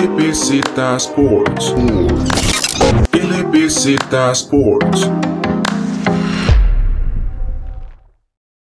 LBZ Sports. LBZ Sports.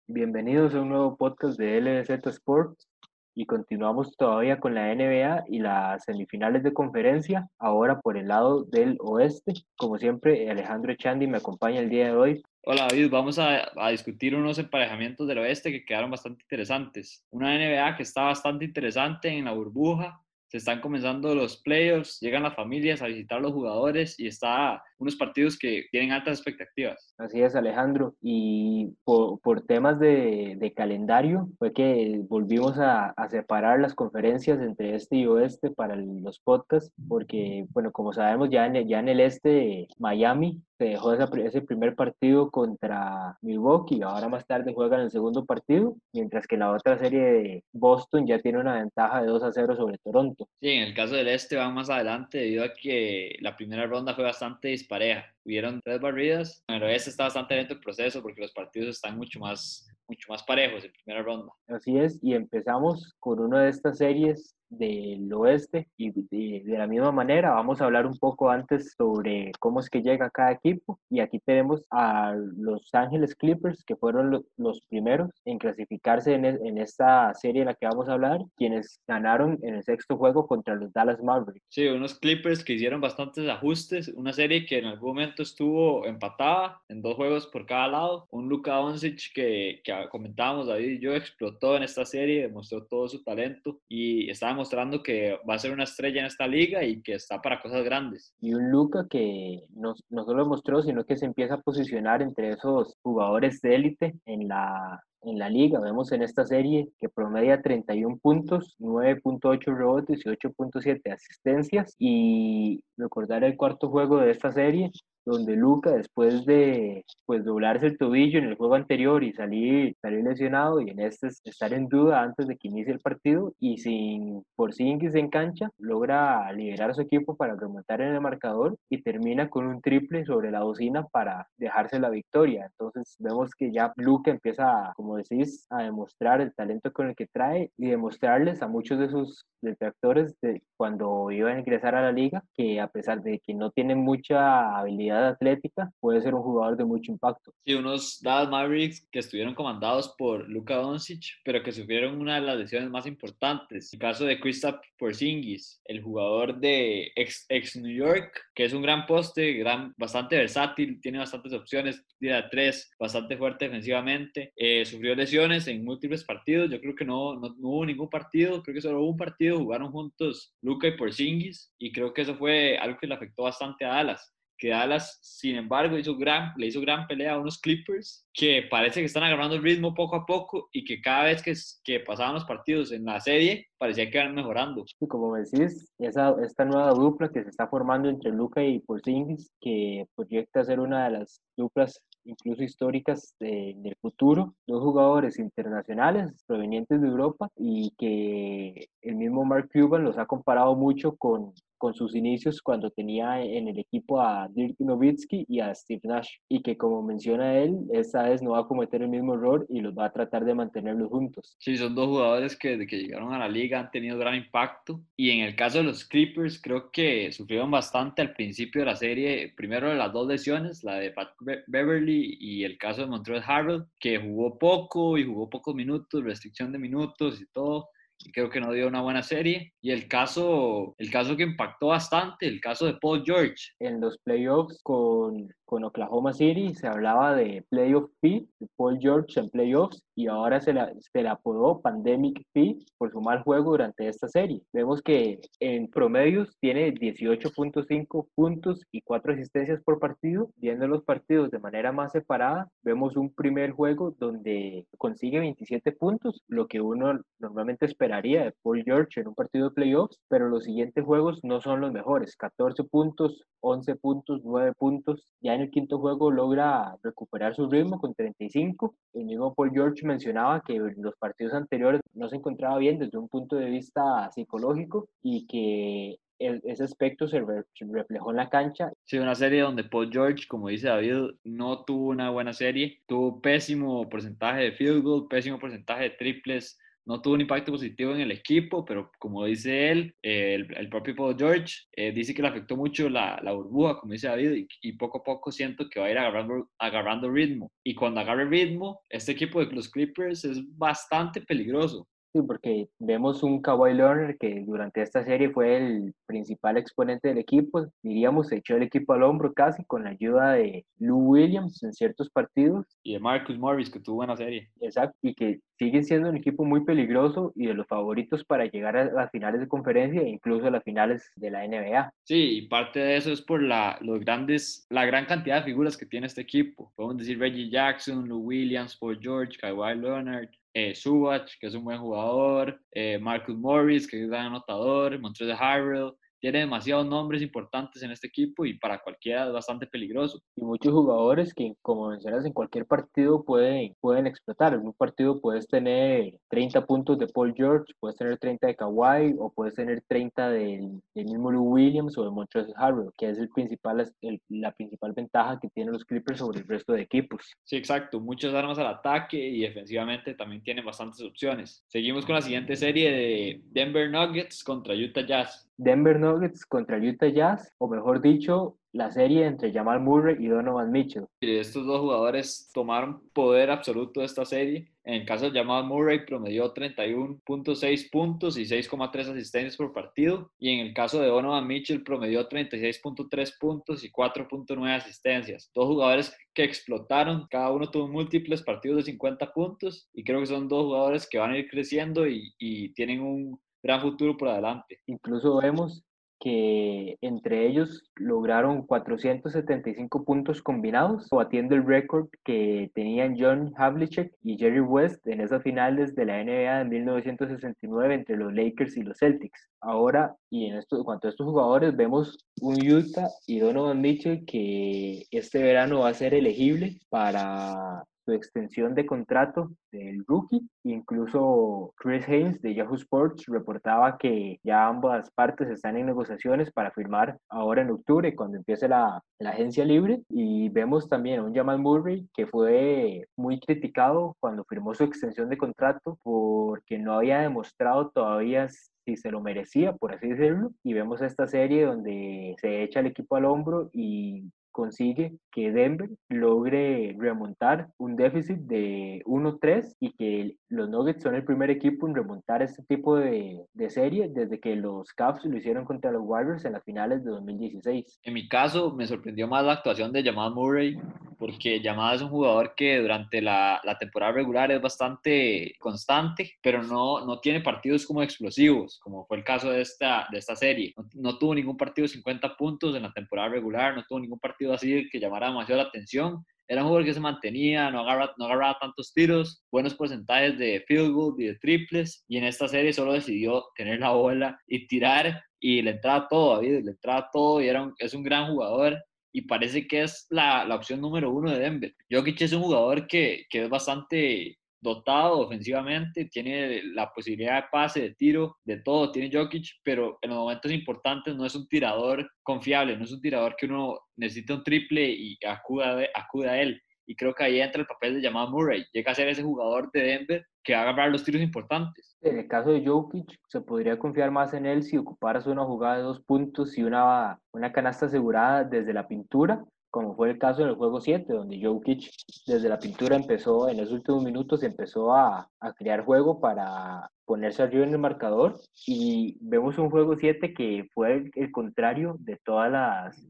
Bienvenidos a un nuevo podcast de LBZ Sports y continuamos todavía con la NBA y las semifinales de conferencia, ahora por el lado del oeste. Como siempre, Alejandro Echandi me acompaña el día de hoy. Hola David, vamos a, a, discutir unos emparejamientos del oeste que quedaron bastante interesantes. Una NBA que está bastante interesante en la burbuja, se están comenzando los playoffs, llegan las familias a visitar a los jugadores y está unos partidos que tienen altas expectativas. Así es, Alejandro. Y por, temas de, calendario fue que volvimos a, separar las conferencias entre este y oeste para los podcasts, porque, bueno, como sabemos, ya en el este, Miami se dejó esa, ese primer partido contra Milwaukee, ahora más tarde juegan el segundo partido, mientras que la otra serie de Boston ya tiene una ventaja de 2 a 0 sobre Toronto. Sí, en el caso del este van más adelante debido a que la primera ronda fue bastante dispareja. Hubieron tres barridas, pero este está bastante lento el proceso porque los partidos están mucho más, mucho más parejos en primera ronda. Así es, y empezamos con una de estas series del oeste y de, de, la misma manera vamos a hablar un poco antes sobre cómo es que llega cada equipo y aquí tenemos a Los Ángeles Clippers que fueron lo, los primeros en clasificarse en, en, esta serie en la que vamos a hablar quienes ganaron en el sexto juego contra los Dallas Mavericks. Sí, unos Clippers que hicieron bastantes ajustes, una serie que en algún momento estuvo empatada en dos juegos por cada lado, un Luka Doncic que, que comentábamos David y yo explotó en esta serie, demostró todo su talento y estaba mostrando que va a ser una estrella en esta liga y que está para cosas grandes. Y un Luca que no, no solo mostró, sino que se empieza a posicionar entre esos jugadores de élite en la, en la liga. Vemos en esta serie que promedia 31 puntos, 9.8 rebotes y 8.7 asistencias. Y recordar el cuarto juego de esta serie, donde Luca, después de pues, doblarse el tobillo en el juego anterior y salir, salir lesionado, y en este estar en duda antes de que inicie el partido, y sin Porzingis en cancha, logra liberar a su equipo para remontar en el marcador y termina con un triple sobre la bocina para dejarse la victoria. Entonces vemos que ya Luca empieza, como decís, a demostrar el talento con el que trae y demostrarles a muchos de sus detractores de cuando iban a ingresar a la liga que a pesar de que no tienen mucha habilidad atlética, puede ser un jugador de mucho impacto. Sí, unos Dallas Mavericks que estuvieron comandados por Luka Doncic, pero que sufrieron una de las lesiones más importantes. El caso de Kristaps Porzingis, el jugador de ex, ex New York, que es un gran poste, gran, bastante versátil, tiene bastantes opciones, tira tres, bastante fuerte defensivamente. Eh, sufrió lesiones en múltiples partidos. Yo creo que no, no, no hubo ningún partido, creo que solo hubo un partido, jugaron juntos Luka y Porzingis, y creo que eso fue algo que le afectó bastante a Dallas que Dallas, sin embargo, hizo gran, le hizo gran pelea a unos Clippers que parece que están agarrando el ritmo poco a poco y que cada vez que, pasaban los partidos en la serie parecía que iban mejorando. Y como decís, esa, esta nueva dupla que se está formando entre Luca y Porzingis, que proyecta ser una de las duplas incluso históricas de, del futuro, dos jugadores internacionales provenientes de Europa y que el mismo Mark Cuban los ha comparado mucho con, con sus inicios cuando tenía en el equipo a Dirk Nowitzki y a Steve Nash y que como menciona él, esta vez no va a cometer el mismo error y los va a tratar de mantenerlos juntos. Sí, son dos jugadores que desde que llegaron a la liga han tenido gran impacto y en el caso de los Clippers creo que sufrieron bastante al principio de la serie, primero las dos lesiones, la de Pat Beverly y el caso de Montreal Harrell, que jugó poco y jugó pocos minutos, restricción de minutos y todo y creo que no dio una buena serie. Y el caso, el caso que impactó bastante, el caso de Paul George. En los playoffs con, con Oklahoma City se hablaba de playoff P, de Paul George en playoffs, y ahora se, la, se le apodó Pandemic P por su mal juego durante esta serie. Vemos que en promedios tiene 18.5 puntos y 4 asistencias por partido. Viendo los partidos de manera más separada, vemos un primer juego donde consigue 27 puntos, lo que uno normalmente esperaría de Paul George en un partido de playoffs, pero los siguientes juegos no son los mejores. 14 puntos, 11 puntos, 9 puntos. Ya en el quinto juego logra recuperar su ritmo con 35. El mismo Paul George mencionaba que en los partidos anteriores no se encontraba bien desde un punto de vista psicológico y que el, ese aspecto se re, reflejó en la cancha. Sí, una serie donde Paul George, como dice David, no tuvo una buena serie, tuvo pésimo porcentaje de field goal, pésimo porcentaje de triples, no tuvo un impacto positivo en el equipo, pero como dice él, el, propio Paul George eh, dice que le afectó mucho la, la burbuja, como dice David, y, poco a poco siento que va a ir agarrando, agarrando ritmo. Y cuando agarre ritmo, este equipo de los Clippers es bastante peligroso. Sí, porque vemos un Kawhi Leonard que durante esta serie fue el principal exponente del equipo, diríamos, se echó el equipo al hombro casi con la ayuda de Lou Williams en ciertos partidos. Y de Marcus Morris, que tuvo buena serie. Exacto, y que sigue siendo un equipo muy peligroso y de los favoritos para llegar a las finales de conferencia e incluso a las finales de la NBA. Sí, y parte de eso es por la, los grandes, la gran cantidad de figuras que tiene este equipo. Podemos decir Reggie Jackson, Lou Williams, Paul George, Kawhi Leonard, eh, Subach, que es un buen jugador, eh, Marcus Morris, que es un gran anotador, Montrezl Harrell, tiene demasiados nombres importantes en este equipo y para cualquiera es bastante peligroso. Y muchos jugadores que, como mencionas, en cualquier partido pueden, pueden explotar. En un partido puedes tener 30 puntos de Paul George, puedes tener 30 de Kawhi o puedes tener 30 del, mismo Lou Williams o de Montrezl Harrell, que es el principal, la principal ventaja que tienen los Clippers sobre el resto de equipos. Sí, exacto. Muchas armas al ataque y defensivamente también tienen bastantes opciones. Seguimos con la siguiente serie de Denver Nuggets contra Utah Jazz. Denver Nuggets contra Utah Jazz, o mejor dicho, la serie entre Jamal Murray y Donovan Mitchell. Estos dos jugadores tomaron poder absoluto de esta serie. En el caso de Jamal Murray promedió 31.6 puntos y 6,3 asistencias por partido. Y en el caso de Donovan Mitchell promedió 36.3 puntos y 4.9 asistencias. Dos jugadores que explotaron, cada uno tuvo múltiples partidos de 50 puntos y creo que son dos jugadores que van a ir creciendo y, y tienen un gran futuro por adelante. Incluso vemos que entre ellos lograron 475 puntos combinados, batiendo el récord que tenían John Havlicek y Jerry West en esas finales de la NBA de 1969 entre los Lakers y los Celtics. Ahora, y en, esto, en cuanto a estos jugadores, vemos un Utah y Donovan Mitchell que este verano va a ser elegible para su extensión de contrato del rookie. Incluso Chris Haynes de Yahoo Sports reportaba que ya ambas partes están en negociaciones para firmar ahora en octubre, cuando empiece la, la agencia libre. Y vemos también a un Jamal Murray que fue muy criticado cuando firmó su extensión de contrato porque no había demostrado todavía si se lo merecía, por así decirlo. Y vemos esta serie donde se echa el equipo al hombro y consigue que Denver logre remontar un déficit de 1-3 y que los Nuggets son el primer equipo en remontar este tipo de, de, serie desde que los Cavs lo hicieron contra los Warriors en las finales de 2016. En mi caso, me sorprendió más la actuación de Jamal Murray, porque Jamal es un jugador que durante la, la temporada regular es bastante constante, pero no, no tiene partidos como explosivos, como fue el caso de esta, de esta serie. No, no tuvo ningún partido de 50 puntos en la temporada regular, no tuvo ningún partido así que llamara demasiado la atención. Era un jugador que se mantenía, no agarraba, no agarraba tantos tiros, buenos porcentajes de field goal y de triples. Y en esta serie solo decidió tener la bola y tirar y le entraba todo, David, le entraba todo y era es un gran jugador y parece que es la, la, opción número uno de Denver. Jokic es un jugador que, que es bastante dotado ofensivamente, tiene la posibilidad de pase, de tiro, de todo, tiene Jokic, pero en los momentos importantes no es un tirador confiable, no es un tirador que uno necesita un triple y acuda, acuda a él. Y creo que ahí entra el papel de Jamal Murray. Llega a ser ese jugador de Denver que va a agarrar los tiros importantes. En el caso de Jokic, se podría confiar más en él si ocuparas una jugada de dos puntos y una, una canasta asegurada desde la pintura como fue el caso en el juego 7, donde Jokic desde la pintura empezó, en los últimos minutos empezó a, a crear juego para ponerse arriba en el marcador y vemos un juego 7 que fue el, contrario de todas las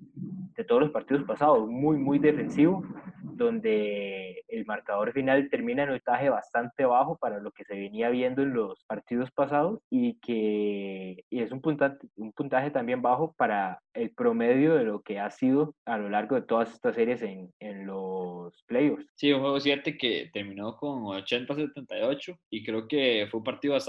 de todos los partidos pasados, muy muy defensivo, donde el marcador final termina en un puntaje bastante bajo para lo que se venía viendo en los partidos pasados y que y es un puntaje, un puntaje también bajo para el promedio de lo que ha sido a lo largo de todas estas series en, en los playoffs. Sí, un juego 7 que terminó con 80-78 y creo que fue un partido bastante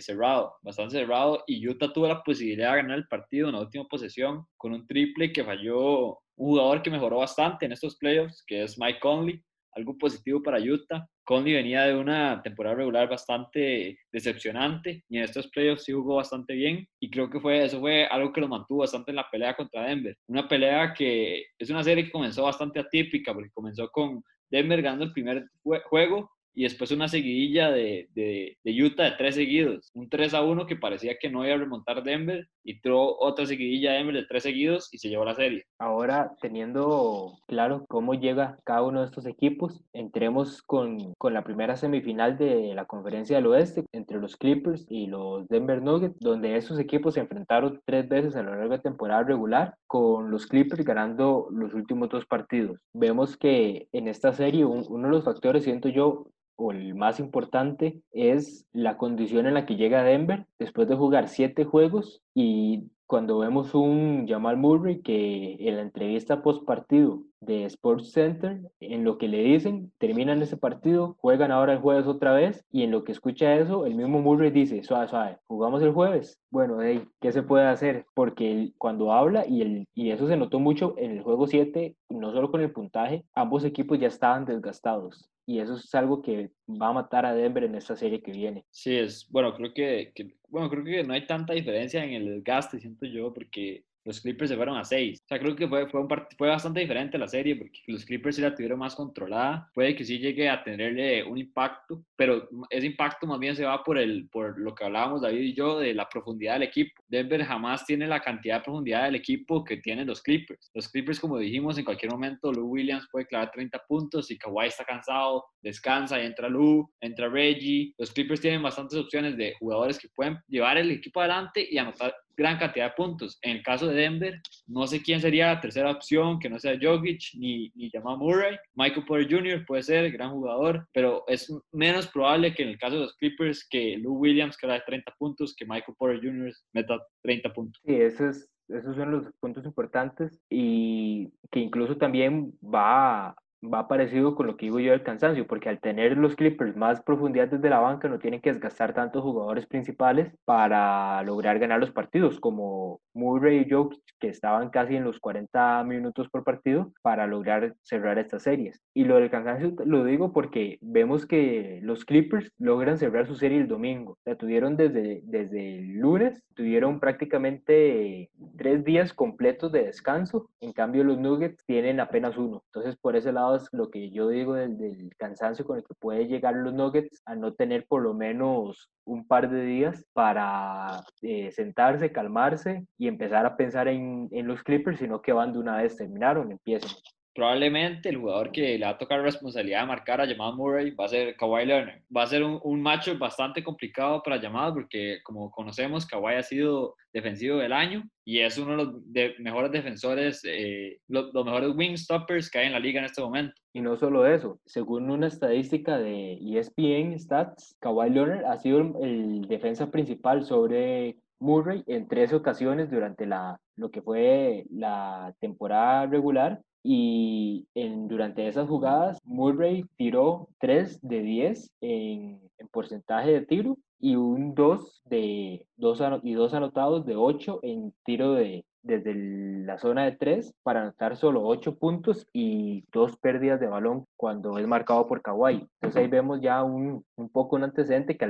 cerrado, bastante cerrado y Utah tuvo la posibilidad de ganar el partido en la última posesión con un triple que falló un jugador que mejoró bastante en estos playoffs, que es Mike Conley, algo positivo para Utah. Conley venía de una temporada regular bastante decepcionante y en estos playoffs sí jugó bastante bien y creo que fue, eso fue algo que lo mantuvo bastante en la pelea contra Denver. Una pelea que es una serie que comenzó bastante atípica porque comenzó con Denver ganando el primer juego y después una seguidilla de, de, de, Utah de tres seguidos. Un 3 a 1 que parecía que no iba a remontar Denver y tuvo otra seguidilla de Denver de tres seguidos y se llevó la serie. Ahora, teniendo claro cómo llega cada uno de estos equipos, entremos con, con la primera semifinal de la conferencia del oeste entre los Clippers y los Denver Nuggets, donde esos equipos se enfrentaron tres veces a lo largo de temporada regular, con los Clippers ganando los últimos dos partidos. Vemos que en esta serie uno de los factores, siento yo, o el más importante es la condición en la que llega Denver después de jugar siete juegos y cuando vemos un Jamal Murray que en la entrevista post partido de Sports Center, en lo que le dicen, terminan ese partido, juegan ahora el jueves otra vez y en lo que escucha eso, el mismo Murray dice, suave, suave, jugamos el jueves. Bueno, hey, ¿qué se puede hacer? Porque cuando habla, y, el, y eso se notó mucho en el juego 7, no solo con el puntaje, ambos equipos ya estaban desgastados y eso es algo que va a matar a Denver en esta serie que viene. Sí, es, bueno, creo que, que, bueno, creo que no hay tanta diferencia en el desgaste, siento yo, porque los Clippers se fueron a 6. O sea, creo que fue, fue, un fue bastante diferente la serie porque los Clippers sí la tuvieron más controlada. Puede que sí llegue a tenerle un impacto, pero ese impacto más bien se va por, el, por lo que hablábamos David y yo de la profundidad del equipo. Denver jamás tiene la cantidad de profundidad del equipo que tienen los Clippers. Los Clippers, como dijimos, en cualquier momento Lou Williams puede clavar 30 puntos y Kawhi está cansado, descansa y entra Lou, entra Reggie. Los Clippers tienen bastantes opciones de jugadores que pueden llevar el equipo adelante y anotar gran cantidad de puntos. En el caso de Denver, no sé quién sería la tercera opción, que no sea Jokic ni, ni Jamal Murray. Michael Porter Jr. puede ser gran jugador, pero es menos probable que en el caso de los Clippers que Lou Williams que de 30 puntos, que Michael Porter Jr. meta 30 puntos. Sí, es, esos son los puntos importantes y que incluso también va va parecido con lo que digo yo del cansancio, porque al tener los Clippers más profundidad desde la banca no tienen que desgastar tantos jugadores principales para lograr ganar los partidos, como Murray y Jokic, que estaban casi en los 40 minutos por partido para lograr cerrar estas series. Y lo del cansancio lo digo porque vemos que los Clippers logran cerrar su serie el domingo. La tuvieron desde, desde el lunes, tuvieron prácticamente tres días completos de descanso, en cambio los Nuggets tienen apenas uno. Entonces por ese lado lo que yo digo del, del, cansancio con el que puede llegar los Nuggets a no tener por lo menos un par de días para eh, sentarse, calmarse y empezar a pensar en, en los Clippers, sino que van de una vez, terminaron, empiecen probablemente el jugador que le va a tocar responsabilidad de marcar a Jamal Murray va a ser Kawhi Leonard. Va a ser un, un match bastante complicado para Jamal porque, como conocemos, Kawhi ha sido defensivo del año y es uno de los mejores defensores, eh, los, mejores wing stoppers que hay en la liga en este momento. Y no solo eso, según una estadística de ESPN Stats, Kawhi Leonard ha sido el, el defensa principal sobre Murray en tres ocasiones durante la, lo que fue la temporada regular y en, durante esas jugadas Murray tiró 3 de 10 en, en porcentaje de tiro y un 2 de dos y dos anotados de 8 en tiro de desde la zona de 3 para anotar solo 8 puntos y dos pérdidas de balón cuando es marcado por Kawhi. Entonces ahí vemos ya un, un poco un antecedente que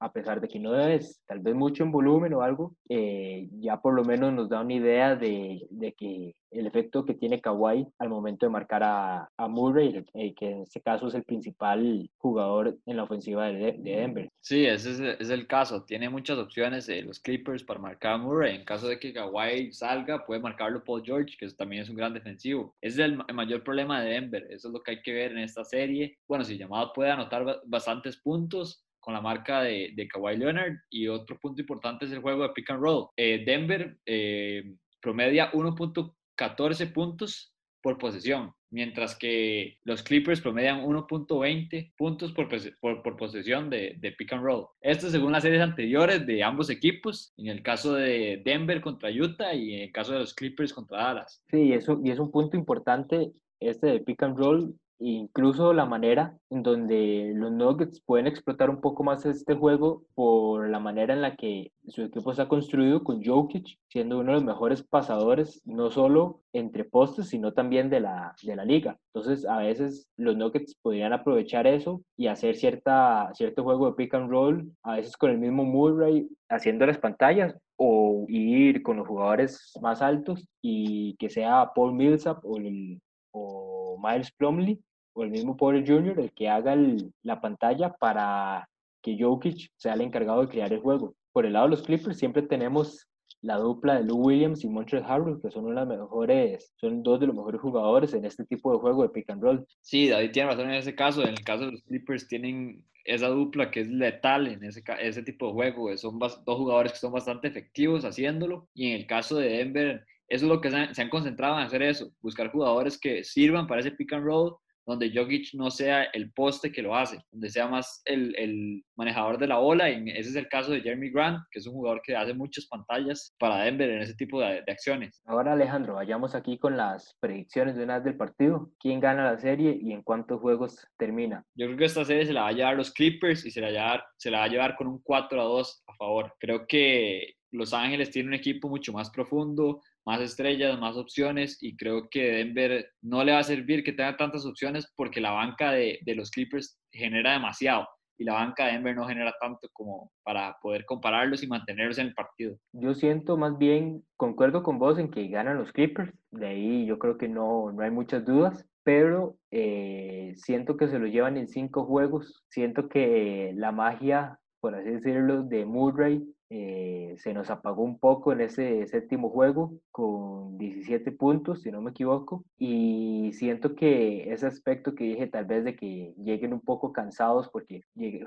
a pesar de que no es tal vez mucho en volumen o algo, eh, ya por lo menos nos da una idea de, de que el efecto que tiene Kawhi al momento de marcar a, a Murray, eh, que en este caso es el principal jugador en la ofensiva de, de Denver. Sí, ese es, es, el caso. Tiene muchas opciones eh, los Clippers para marcar a Murray. En caso de que Kawhi salga, puede marcarlo Paul George, que también es un gran defensivo. Ese es el, el, mayor problema de Denver. Eso es lo que hay que ver en esta serie. Bueno, si llamado puede anotar bastantes puntos, con la marca de, de Kawhi Leonard y otro punto importante es el juego de pick and roll. Eh, Denver eh, promedia 1.4 14 puntos por posesión, mientras que los Clippers promedian 1.20 puntos por, por, por posesión de, de, pick and roll. Esto según las series anteriores de ambos equipos, en el caso de Denver contra Utah y en el caso de los Clippers contra Dallas. Sí, eso, y es un punto importante este de pick and roll incluso la manera en donde los Nuggets pueden explotar un poco más este juego por la manera en la que su equipo está construido con Jokic siendo uno de los mejores pasadores no solo entre postes sino también de la, de la liga. Entonces a veces los Nuggets podrían aprovechar eso y hacer cierta, cierto juego de pick and roll a veces con el mismo Murray haciendo las pantallas o ir con los jugadores más altos y que sea Paul Millsap o, el, o Miles Plumlee el mismo Porter Jr. el que haga la pantalla para que Jokic sea el encargado de crear el juego. Por el lado de los Clippers siempre tenemos la dupla de Lou Williams y Montreal Harrell, que son las mejores, son dos de los mejores jugadores en este tipo de juego de pick and roll. Sí, David tiene razón en ese caso. En el caso de los Clippers tienen esa dupla que es letal en ese, ese tipo de juego. Son dos jugadores que son bastante efectivos haciéndolo. Y en el caso de Denver, eso es lo que se han, se han concentrado en hacer eso, buscar jugadores que sirvan para ese pick and roll, donde Jokic no sea el poste que lo hace, donde sea más el, el manejador de la bola. Y ese es el caso de Jeremy Grant, que es un jugador que hace muchas pantallas para Denver en ese tipo de, de acciones. Ahora Alejandro, vayamos aquí con las predicciones de una vez del partido. ¿Quién gana la serie y en cuántos juegos termina? Yo creo que esta serie se la va a llevar los Clippers y se la, va a llevar, se la va a llevar con un 4 a 2 a favor. Creo que Los Ángeles tiene un equipo mucho más profundo, más estrellas, más opciones y creo que Denver no le va a servir que tenga tantas opciones porque la banca de, de los Clippers genera demasiado y la banca de Denver no genera tanto como para poder compararlos y mantenerlos en el partido. Yo siento más bien, concuerdo con vos en que ganan los Clippers, de ahí yo creo que no, no hay muchas dudas, pero eh, siento que se lo llevan en cinco juegos, siento que la magia, por así decirlo, de Murray eh, se nos apagó un poco en ese séptimo juego con 17 puntos, si no me equivoco, y siento que ese aspecto que dije tal vez de que lleguen un poco cansados porque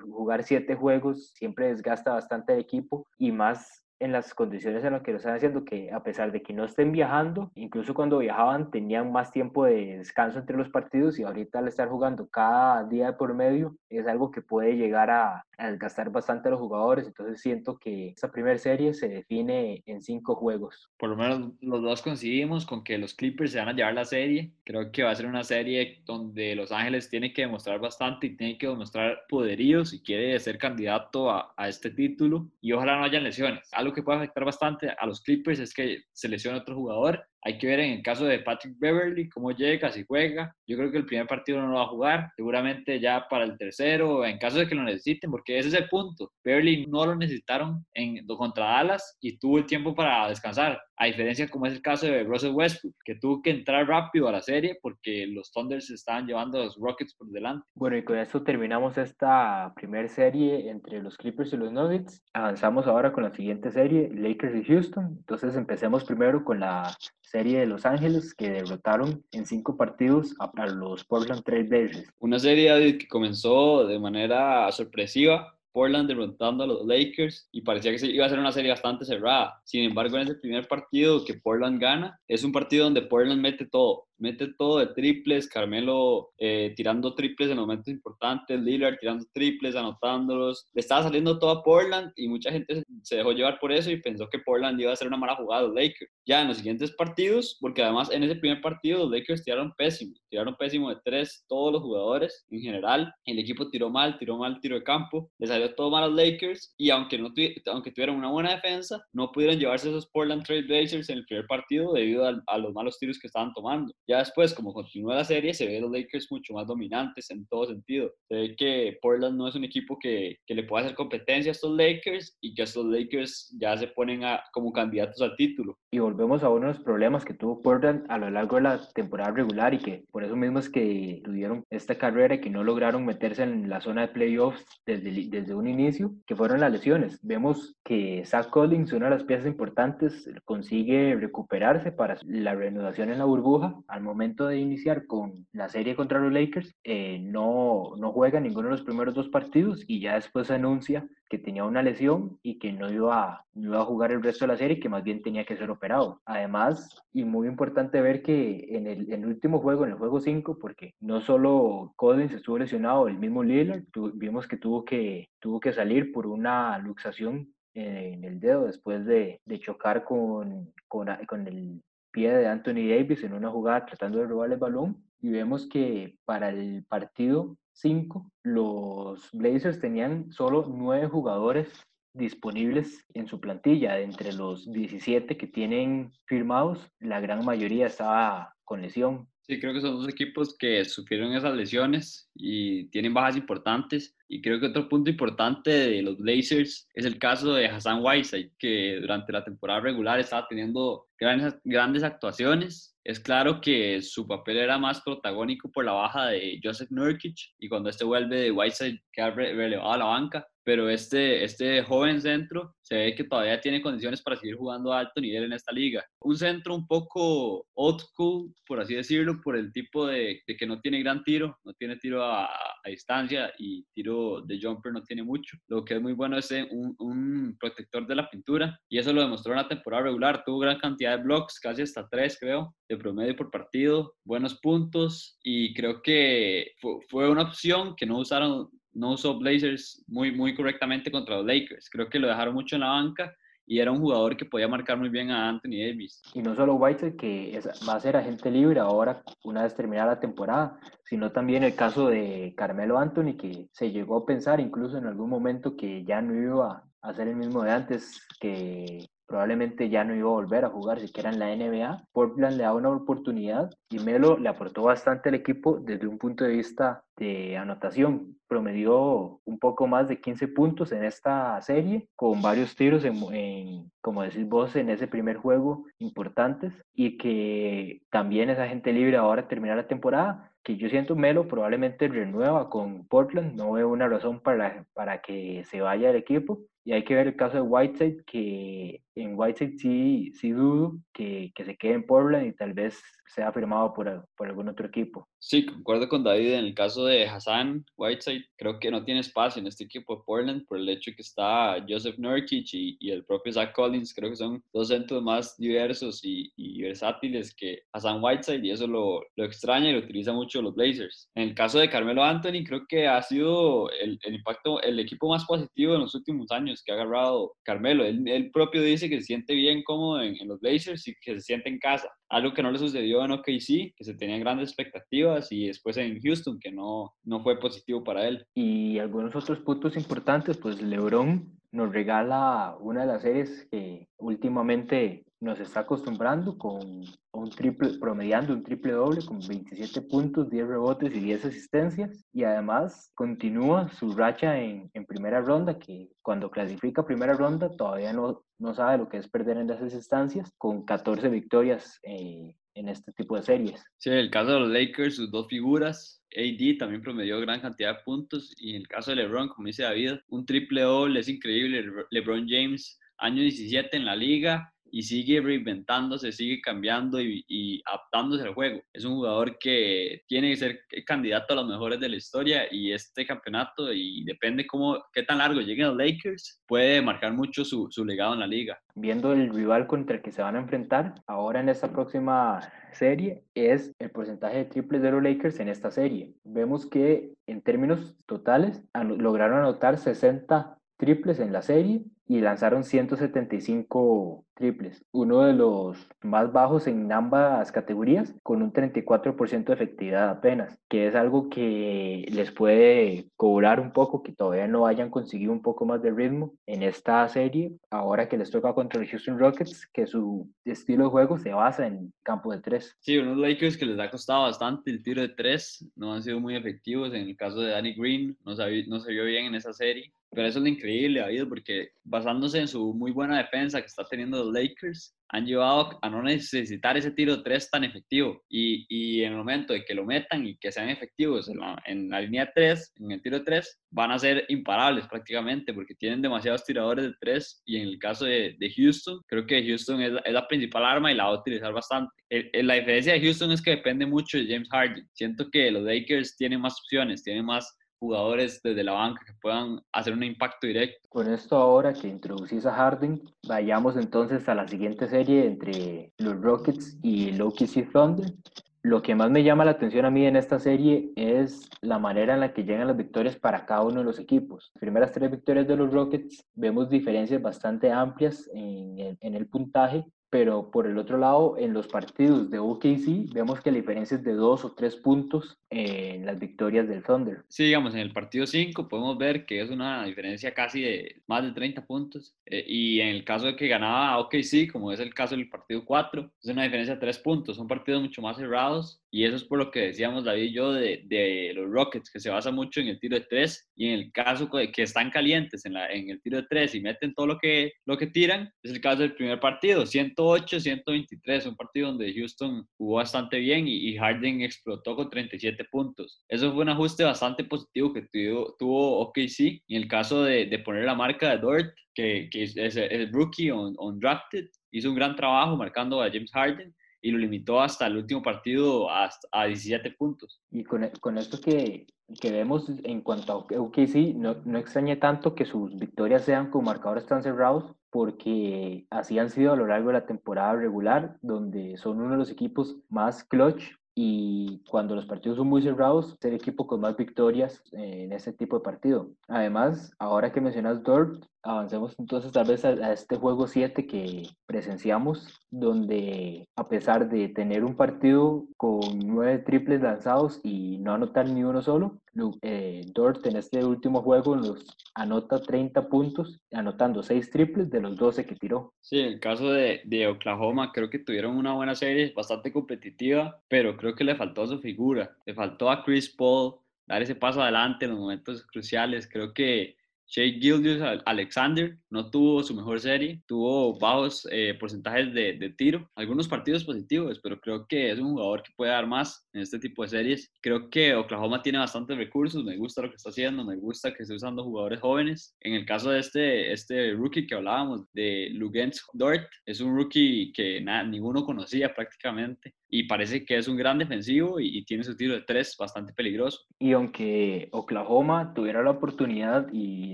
jugar siete juegos siempre desgasta bastante al equipo y más en las condiciones en las que lo están haciendo, que a pesar de que no estén viajando, incluso cuando viajaban tenían más tiempo de descanso entre los partidos y ahorita al estar jugando cada día de por medio es algo que puede llegar a, a desgastar bastante a los jugadores, entonces siento que esta primera serie se define en cinco juegos. Por lo menos los dos coincidimos con que los Clippers se van a llevar la serie. Creo que va a ser una serie donde Los Ángeles tiene que demostrar bastante y tiene que demostrar poderío si quiere ser candidato a, a este título. Y ojalá no haya lesiones. Algo que puede afectar bastante a los Clippers es que se otro jugador. Hay que ver en el caso de Patrick Beverly cómo llega, si juega. Yo creo que el primer partido no lo va a jugar. Seguramente ya para el tercero, en caso de que lo necesiten, porque ese es el punto. Beverly no lo necesitaron en, contra Dallas y tuvo el tiempo para descansar. A diferencia como es el caso de Russell Westbrook, que tuvo que entrar rápido a la serie porque los Thunders estaban llevando a los Rockets por delante. Bueno, y con eso terminamos esta primera serie entre los Clippers y los Nuggets. Avanzamos ahora con la siguiente serie, Lakers y Houston. Entonces empecemos primero con la serie de Los Ángeles que derrotaron en cinco partidos a, los Portland Trail Blazers. Una serie que comenzó de manera sorpresiva, Portland derrotando a los Lakers y parecía que iba a ser una serie bastante cerrada. Sin embargo, en ese primer partido que Portland gana, es un partido donde Portland mete todo, mete todo de triples, Carmelo eh, tirando triples en momentos importantes, Lillard tirando triples, anotándolos. Le estaba saliendo todo a Portland y mucha gente se dejó llevar por eso y pensó que Portland iba a hacer una mala jugada los Lakers. Ya en los siguientes partidos, porque además en ese primer partido los Lakers tiraron pésimo, tiraron pésimo de tres todos los jugadores en general. El equipo tiró mal, tiró mal tiro de campo, le salió todo mal a los Lakers y aunque, no tuvi- aunque tuvieron una buena defensa, no pudieron llevarse esos Portland Trail Blazers en el primer partido debido a los malos tiros que estaban tomando. Ya después, como continúa la serie, se ve a los Lakers mucho más dominantes en todo sentido. Se ve que Portland no es un equipo que, que le pueda hacer competencia a estos Lakers y que estos Lakers ya se ponen a- como candidatos al título. Y volvemos a uno de los problemas que tuvo Portland a lo largo de la temporada regular y que por eso mismo es que tuvieron esta carrera y que no lograron meterse en la zona de playoffs desde, desde un inicio, que fueron las lesiones. Vemos que Zach Collins, una de las piezas importantes, consigue recuperarse para la reanudación en la burbuja. Al momento de iniciar con la serie contra los Lakers, eh, no, no juega ninguno de los primeros dos partidos y ya después anuncia que tenía una lesión y que no iba, no iba a jugar el resto de la serie, que más bien tenía que ser operado. Además, y muy importante ver que en el, último juego, en el juego 5, porque no solo Collins estuvo lesionado, el mismo Lillard, vimos que tuvo que, tuvo que salir por una luxación en el dedo después de, chocar con, con el pie de Anthony Davis en una jugada tratando de robar el balón. Y vemos que para el partido 5, los Blazers tenían solo nueve jugadores disponibles en su plantilla. De entre los 17 que tienen firmados, la gran mayoría estaba con lesión. Sí, creo que son dos equipos que sufrieron esas lesiones y tienen bajas importantes. Y creo que otro punto importante de los Blazers es el caso de Hassan Whiteside, que durante la temporada regular estaba teniendo grandes, grandes actuaciones. Es claro que su papel era más protagónico por la baja de Joseph Nurkic y cuando este vuelve de Whiteside queda relevado a la banca pero este, este joven centro se ve que todavía tiene condiciones para seguir jugando a alto nivel en esta liga. Un centro un poco old school, por así decirlo, por el tipo de, que no tiene gran tiro, no tiene tiro a, a, distancia y tiro de jumper no tiene mucho. Lo que es muy bueno es un, un, protector de la pintura y eso lo demostró en la temporada regular. Tuvo gran cantidad de blocks, casi hasta tres creo, de promedio por partido, buenos puntos y creo que fue, fue una opción que no usaron no usó Blazers muy, muy correctamente contra los Lakers. Creo que lo dejaron mucho en la banca y era un jugador que podía marcar muy bien a Anthony Davis. Y no solo Whiteside, que va a ser agente libre ahora, una vez terminada la temporada, sino también el caso de Carmelo Anthony, que se llegó a pensar incluso en algún momento que ya no iba a ser el mismo de antes, que probablemente ya no iba a volver a jugar siquiera en la NBA. Portland le da una oportunidad y Melo le aportó bastante al equipo desde un punto de vista de anotación. Promedió un poco más de 15 puntos en esta serie, con varios tiros, en, como decís vos, en ese primer juego importantes y que también es agente libre ahora terminar la temporada que yo siento Melo probablemente renueva con Portland, no veo una razón para, para que se vaya el equipo. Y hay que ver el caso de Whiteside, que en Whiteside sí, sí dudo que, que se quede en Portland y tal vez sea firmado por, por algún otro equipo. Sí, concuerdo con David en el caso de Hassan Whiteside. Creo que no tiene espacio en este equipo de Portland por el hecho que está Joseph Nurkic y, y el propio Zach Collins. Creo que son dos centros más diversos y, y versátiles que Hassan Whiteside y eso lo, lo, extraña y lo utiliza mucho los Blazers. En el caso de Carmelo Anthony, creo que ha sido el, el impacto, el equipo más positivo en los últimos años que ha agarrado Carmelo. Él propio dice que se siente bien cómodo en, en los Blazers y que se siente en casa algo que no le sucedió en OKC, que se tenían grandes expectativas, y después en Houston, que no, no fue positivo para él. Y algunos otros puntos importantes, pues LeBron nos regala una de las series que últimamente nos está acostumbrando con un triple, promediando un triple doble con 27 puntos, 10 rebotes y 10 asistencias. Y además continúa su racha en, en primera ronda, que cuando clasifica primera ronda todavía no, no sabe lo que es perder en esas instancias, con 14 victorias eh, en este tipo de series. Sí, el caso de los Lakers, sus dos figuras, AD también promedió gran cantidad de puntos y en el caso de LeBron, como dice David, un triple doble es increíble. LeBron James, año 17 en la liga, y sigue reinventándose, sigue cambiando y, y, adaptándose al juego. Es un jugador que tiene que ser candidato a los mejores de la historia y este campeonato, y depende cómo, qué tan largo lleguen los Lakers, puede marcar mucho su, su legado en la liga. Viendo el rival contra el que se van a enfrentar ahora en esta próxima serie es el porcentaje de triples de los Lakers en esta serie. Vemos que en términos totales lograron anotar 60 triples en la serie y lanzaron 175 triples, uno de los más bajos en ambas categorías, con un 34% de efectividad apenas, que es algo que les puede cobrar un poco, que todavía no hayan conseguido un poco más de ritmo en esta serie, ahora que les toca contra los Houston Rockets, que su estilo de juego se basa en campo de tres. Sí, unos Lakers que les ha costado bastante el tiro de tres, no han sido muy efectivos, en el caso de Danny Green, no no se vio bien en esa serie, pero eso es lo increíble, David, porque basándose en su muy buena defensa que está teniendo los Lakers, han llevado a no necesitar ese tiro de tres tan efectivo. Y, y en el momento de que lo metan y que sean efectivos en la, en la línea 3, en el tiro de tres, van a ser imparables prácticamente porque tienen demasiados tiradores de tres. Y en el caso de, de Houston, creo que Houston es, es, la principal arma y la va a utilizar bastante. El, el, la diferencia de Houston es que depende mucho de James Harden. Siento que los Lakers tienen más opciones, tienen más jugadores desde la banca que puedan hacer un impacto directo. Con esto ahora que introducís a Harden, vayamos entonces a la siguiente serie entre los Rockets y el OKC Thunder. Lo que más me llama la atención a mí en esta serie es la manera en la que llegan las victorias para cada uno de los equipos. Las primeras tres victorias de los Rockets vemos diferencias bastante amplias en el, en el puntaje, pero por el otro lado, en los partidos de OKC, vemos que la diferencia es de dos o tres puntos en las victorias del Thunder. Sí, digamos, en el partido 5 podemos ver que es una diferencia casi de más de 30 puntos. Eh, y en el caso de que ganaba OKC, como es el caso del partido 4, es una diferencia de 3 puntos. Son partidos mucho más cerrados. Y eso es por lo que decíamos David y yo de, de los Rockets, que se basa mucho en el tiro de 3. Y en el caso que están calientes en, la, en el tiro de 3 y meten todo lo que, lo que tiran, es el caso del primer partido, 108-123, un partido donde Houston jugó bastante bien y, Harden explotó con 37 puntos. Eso fue un ajuste bastante positivo que tuvo, tuvo OKC. En el caso de, de poner la marca de Dort, que, que es, el rookie on, on, drafted, hizo un gran trabajo marcando a James Harden y lo limitó hasta el último partido a 17 puntos. Y con, con esto que, que vemos en cuanto a OKC, no, no extrañe tanto que sus victorias sean con marcadores tan cerrados, porque así han sido a lo largo de la temporada regular, donde son uno de los equipos más clutch y cuando los partidos son muy cerrados, ser equipo con más victorias en ese tipo de partido. Además, ahora que mencionas Dort, avancemos entonces tal vez a, a, este juego 7 que presenciamos, donde a pesar de tener un partido con nueve triples lanzados y no anotar ni uno solo, eh, Dort en este último juego nos anota 30 puntos, anotando seis triples de los 12 que tiró. Sí, en el caso de, de Oklahoma creo que tuvieron una buena serie, bastante competitiva, pero creo que le faltó su figura, le faltó a Chris Paul dar ese paso adelante en los momentos cruciales, creo que Shea Gildius Alexander no tuvo su mejor serie, tuvo bajos eh, porcentajes de, de, tiro, algunos partidos positivos, pero creo que es un jugador que puede dar más en este tipo de series. Creo que Oklahoma tiene bastantes recursos, me gusta lo que está haciendo, me gusta que esté usando jugadores jóvenes. En el caso de este, este rookie que hablábamos, de Lugens Dort, es un rookie que nada, ninguno conocía prácticamente y parece que es un gran defensivo y, y, tiene su tiro de tres bastante peligroso. Y aunque Oklahoma tuviera la oportunidad y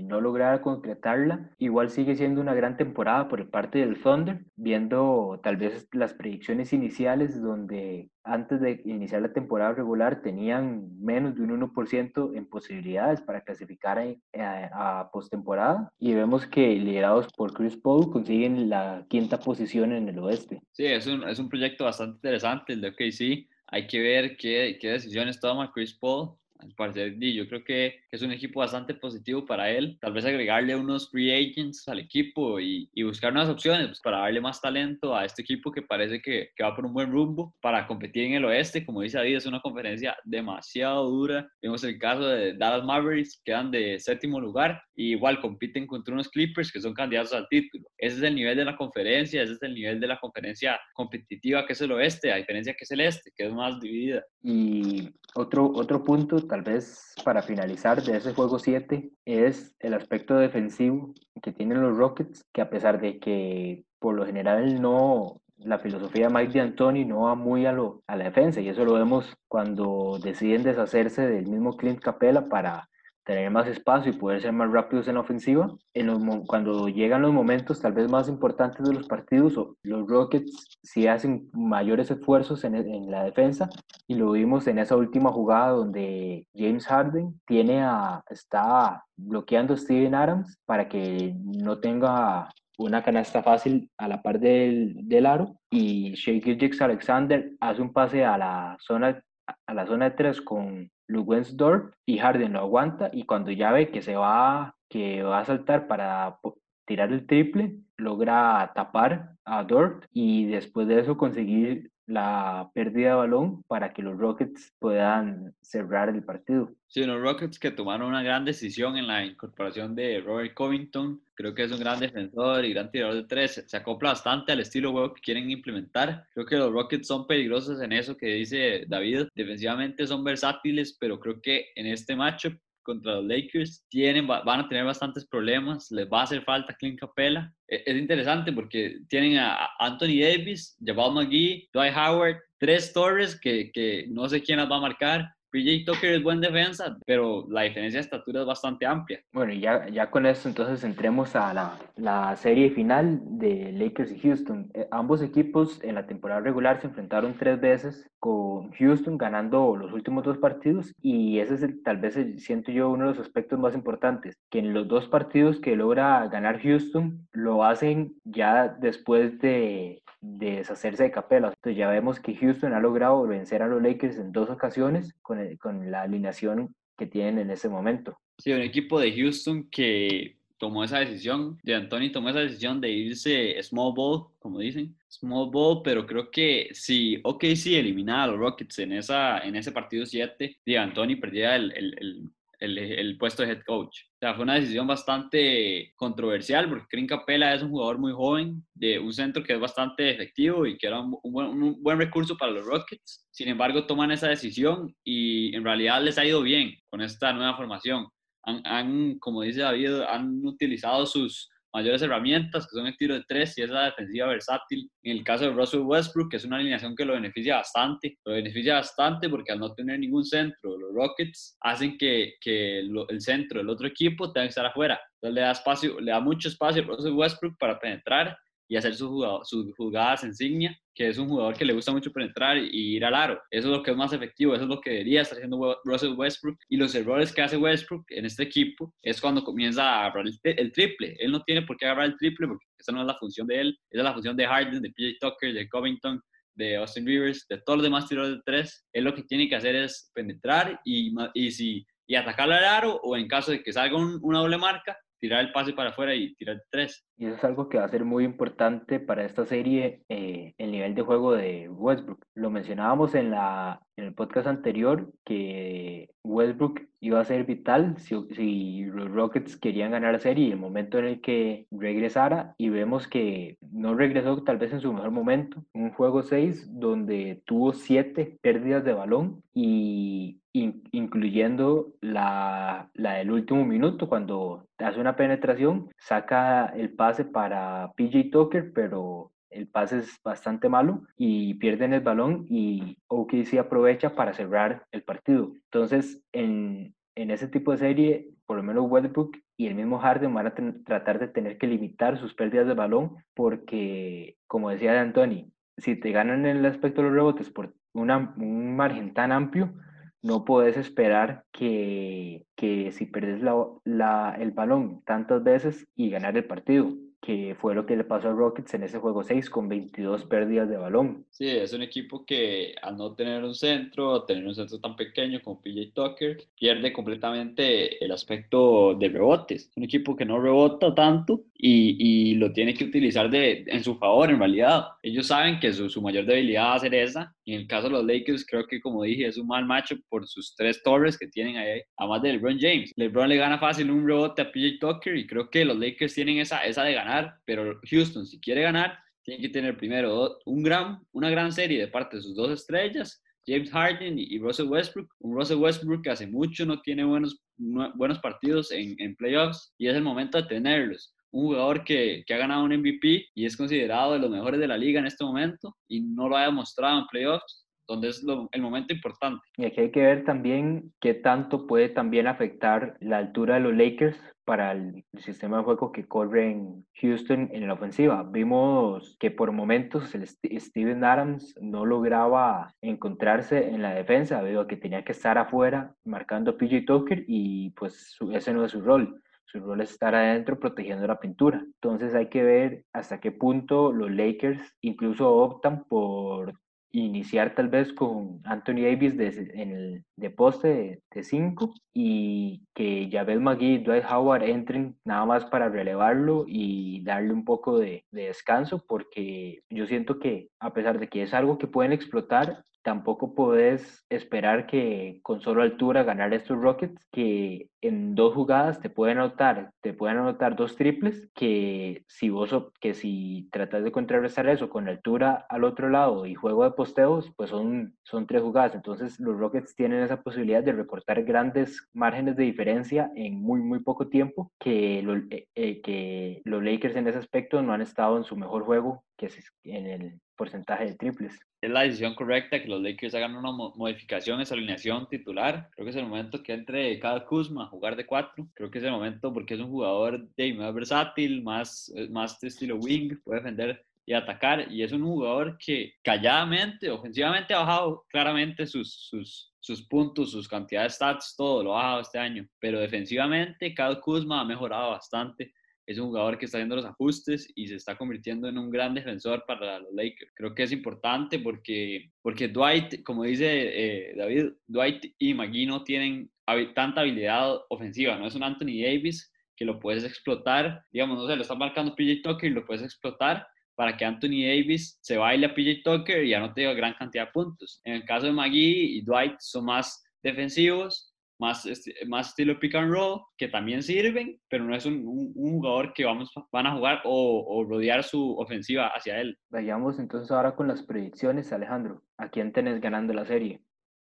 no lograra concretarla, igual sigue siendo una gran temporada por parte del Thunder, viendo tal vez las predicciones iniciales donde antes de iniciar la temporada regular tenían menos de un 1% en posibilidades para clasificar a, a postemporada y vemos que liderados por Chris Paul consiguen la quinta posición en el oeste. Sí, es un, es un proyecto bastante interesante el de OKC. Hay que ver qué, qué decisiones toma Chris Paul al parecer, yo creo que es un equipo bastante positivo para él. Tal vez agregarle unos free agents al equipo y, y buscar nuevas opciones pues, para darle más talento a este equipo que parece que, que, va por un buen rumbo para competir en el oeste. Como dice David, es una conferencia demasiado dura. Vemos el caso de Dallas Mavericks, quedan de séptimo lugar y igual compiten contra unos Clippers que son candidatos al título. Ese es el nivel de la conferencia, ese es el nivel de la conferencia competitiva que es el oeste, a diferencia que es el este, que es más dividida. Y otro, otro punto, tal vez para finalizar de ese juego 7, es el aspecto defensivo que tienen los Rockets, que a pesar de que por lo general no, la filosofía de Mike D'Antoni no va muy a, lo, a la defensa y eso lo vemos cuando deciden deshacerse del mismo Clint Capella para tener más espacio y poder ser más rápidos en la ofensiva. En los, cuando llegan los momentos tal vez más importantes de los partidos, los Rockets sí hacen mayores esfuerzos en, en, la defensa y lo vimos en esa última jugada donde James Harden tiene a, está bloqueando a Steven Adams para que no tenga una canasta fácil a la par del, del aro y Shea Gilgix Alexander hace un pase a la zona a la zona de tres con Lugensdorf y Harden lo aguanta y cuando ya ve que se va, que va a saltar para tirar el triple, logra tapar a Dort y después de eso conseguir la pérdida de balón para que los Rockets puedan cerrar el partido. Sí, los Rockets que tomaron una gran decisión en la incorporación de Robert Covington, creo que es un gran defensor y gran tirador de tres, se acopla bastante al estilo juego que quieren implementar. Creo que los Rockets son peligrosos en eso que dice David, defensivamente son versátiles, pero creo que en este matchup contra los Lakers tienen, van a tener bastantes problemas, les va a hacer falta Clint Capella. Es interesante porque tienen a Anthony Davis, Jabal McGee, Dwight Howard, tres torres que, que no sé quién las va a marcar. PJ Tucker es buen defensa, pero la diferencia de estatura es bastante amplia. Bueno, y ya, ya con esto entonces entremos a la, la serie final de Lakers y Houston. Eh, ambos equipos en la temporada regular se enfrentaron tres veces con Houston ganando los últimos dos partidos y ese es el, tal vez siento yo uno de los aspectos más importantes, que en los dos partidos que logra ganar Houston lo hacen ya después de, de deshacerse de Capela. Entonces ya vemos que Houston ha logrado vencer a los Lakers en dos ocasiones con, con la alineación que tienen en ese momento. Sí, un equipo de Houston que tomó esa decisión, de Anthony tomó esa decisión de irse small ball, como dicen, small ball, pero creo que si OKC eliminaba a los Rockets en, esa, en ese partido 7, de Anthony perdía el, el, el, el, puesto de head coach. O sea, fue una decisión bastante controversial porque Clint Capela es un jugador muy joven, de un centro que es bastante efectivo y que era un, buen, recurso para los Rockets. Sin embargo, toman esa decisión y en realidad les ha ido bien con esta nueva formación han, como dice David, han utilizado sus mayores herramientas, que son el tiro de tres y esa defensiva versátil. En el caso de Russell Westbrook, que es una alineación que lo beneficia bastante, lo beneficia bastante porque al no tener ningún centro, los Rockets hacen que, que el centro del otro equipo tenga que estar afuera. Entonces le da, espacio, le da mucho espacio a Russell Westbrook para penetrar y hacer sus su jugadas insignia, que es un jugador que le gusta mucho penetrar y ir al aro. Eso es lo que es más efectivo, eso es lo que debería estar haciendo Russell Westbrook. Y los errores que hace Westbrook en este equipo es cuando comienza a agarrar el, triple. Él no tiene por qué agarrar el triple porque esa no es la función de él, es la función de Harden, de PJ Tucker, de Covington, de Austin Rivers, de todos los demás tiradores de tres. Él lo que tiene que hacer es penetrar y, y, si, y atacar al aro o en caso de que salga una doble marca, tirar el pase para afuera y tirar tres. Y eso es algo que va a ser muy importante para esta serie, eh, el nivel de juego de Westbrook. Lo mencionábamos en, la, en el podcast anterior, que Westbrook iba a ser vital si, si los Rockets querían ganar la serie y el momento en el que regresara, y vemos que no regresó tal vez en su mejor momento. Un juego 6 donde tuvo 7 pérdidas de balón y incluyendo la, la, del último minuto, cuando hace una penetración, saca el pase para PJ Tucker, pero el pase es bastante malo y pierden el balón y OKC aprovecha para cerrar el partido. Entonces, en, en ese tipo de serie, por lo menos Westbrook y el mismo Harden van a tratar de tener que limitar sus pérdidas de balón porque, como decía Anthony, si te ganan en el aspecto de los rebotes por una, un margen tan amplio, no puedes esperar que, que si perdes la, la, el balón tantas veces y ganar el partido que fue lo que le pasó a Rockets en ese juego 6 con 22 pérdidas de balón. Sí, es un equipo que al no tener un centro, tener un centro tan pequeño como PJ Tucker, pierde completamente el aspecto de rebotes. Es un equipo que no rebota tanto y, y lo tiene que utilizar de, en su favor en realidad. Ellos saben que su, su mayor debilidad va a ser esa. Y en el caso de los Lakers, creo que como dije, es un mal macho por sus tres torres que tienen ahí, además de LeBron James. LeBron le gana fácil un rebote a PJ Tucker y creo que los Lakers tienen esa, esa de ganar pero Houston, si quiere ganar, tiene que tener primero un gran, una gran serie de parte de sus dos estrellas, James Harden y Russell Westbrook. Un Russell Westbrook que hace mucho no tiene buenos, buenos partidos en, playoffs y es el momento de tenerlos un jugador que, que, ha ganado un MVP y es considerado de los mejores de la liga en este momento y no lo ha demostrado en playoffs donde es el momento importante. Y aquí hay que ver también qué tanto puede también afectar la altura de los Lakers para el, sistema de juego que corre en Houston en la ofensiva. Vimos que por momentos el Steven Adams no lograba encontrarse en la defensa debido a que tenía que estar afuera marcando PJ Tucker y pues ese no es su rol su rol es estar adentro protegiendo la pintura. Entonces hay que ver hasta qué punto los Lakers incluso optan por iniciar tal vez con Anthony Davis de, en el, de poste de 5 y que Javel McGee y Dwight Howard entren nada más para relevarlo y darle un poco de, de descanso porque yo siento que a pesar de que es algo que pueden explotar, tampoco puedes esperar que con solo altura ganar estos Rockets que en dos jugadas te pueden anotar, te pueden anotar dos triples que si vos que si tratas de contrarrestar eso con altura al otro lado y juego de posteos, pues son, son tres jugadas. Entonces los Rockets tienen esa posibilidad de recortar grandes márgenes de diferencia en muy, muy poco tiempo que, eh, eh, que los Lakers en ese aspecto no han estado en su mejor juego que es en el porcentaje de triples. Es la decisión correcta que los Lakers hagan una modificación en esa alineación titular. Creo que es el momento que entre cada Kuzma a jugar de cuatro. Creo que es el momento porque es un jugador de más versátil, más, más de estilo wing, puede defender y atacar. Y es un jugador que calladamente, ofensivamente ha bajado claramente sus, sus, sus puntos, sus cantidades de stats, todo lo ha bajado este año. Pero defensivamente, Kyle Kuzma ha mejorado bastante es un jugador que está haciendo los ajustes y se está convirtiendo en un gran defensor para los Lakers. Creo que es importante porque, porque Dwight, como dice eh, David, Dwight y McGee no tienen tanta habilidad ofensiva, no es un Anthony Davis que lo puedes explotar, digamos, no sé, lo está marcando PJ Tucker y lo puedes explotar para que Anthony Davis se baile a PJ Tucker y ya no tenga gran cantidad de puntos. En el caso de McGee y Dwight son más defensivos, más, más estilo pick and roll, que también sirven, pero no es un, un, jugador que vamos, van a jugar o, o, rodear su ofensiva hacia él. Vayamos entonces ahora con las predicciones, Alejandro. ¿A quién tenés ganando la serie?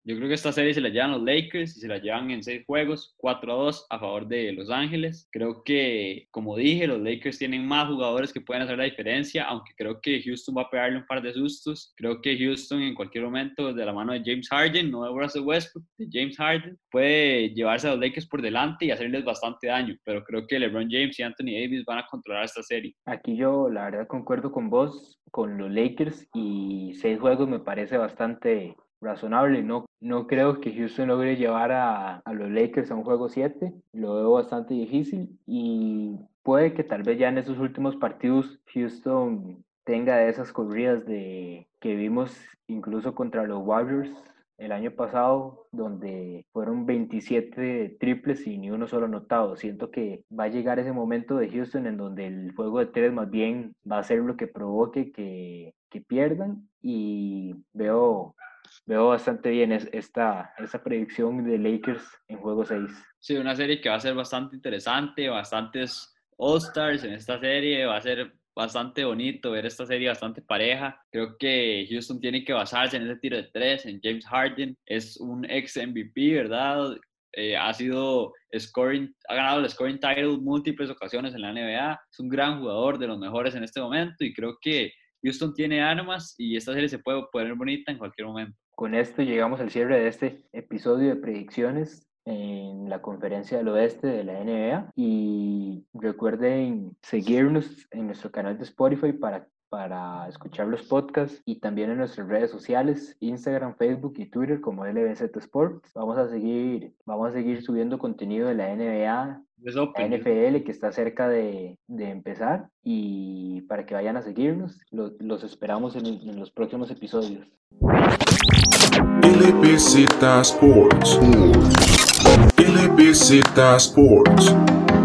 Yo creo que esta serie se la llevan los Lakers y se la llevan en seis juegos, 4 a 2 a favor de Los Ángeles. Creo que, como dije, los Lakers tienen más jugadores que pueden hacer la diferencia, aunque creo que Houston va a pegarle un par de sustos. Creo que Houston en cualquier momento, de la mano de James Harden, no de Russell Westbrook, de James Harden, puede llevarse a los Lakers por delante y hacerles bastante daño. Pero creo que LeBron James y Anthony Davis van a controlar esta serie. Aquí yo, la verdad, concuerdo con vos, con los Lakers, y seis juegos me parece bastante razonable. No, no creo que Houston logre llevar a, a los Lakers a un juego 7. Lo veo bastante difícil y puede que tal vez ya en esos últimos partidos Houston tenga esas corridas de que vimos incluso contra los Warriors el año pasado, donde fueron 27 triples y ni uno solo anotado. Siento que va a llegar ese momento de Houston en donde el juego de tres más bien va a ser lo que provoque que, que pierdan y veo veo bastante bien esta, esta predicción de Lakers en juego 6. Sí, una serie que va a ser bastante interesante, bastantes All-Stars en esta serie, va a ser bastante bonito ver esta serie bastante pareja. Creo que Houston tiene que basarse en ese tiro de tres, en James Harden, es un ex MVP, ¿verdad? Eh, ha sido scoring, ha ganado el scoring title múltiples ocasiones en la NBA, es un gran jugador de los mejores en este momento y creo que Houston tiene armas y esta serie se puede poner bonita en cualquier momento. Con esto llegamos al cierre de este episodio de predicciones en la conferencia del oeste de la NBA y recuerden seguirnos en nuestro canal de Spotify para para escuchar los podcasts y también en nuestras redes sociales, Instagram, Facebook y Twitter como LBZ Sports. Vamos a seguir, vamos a seguir subiendo contenido de la NBA, la NFL que está cerca de, de, empezar y para que vayan a seguirnos, los esperamos en, en, los próximos episodios. LBZ Sports. LBZ Sports.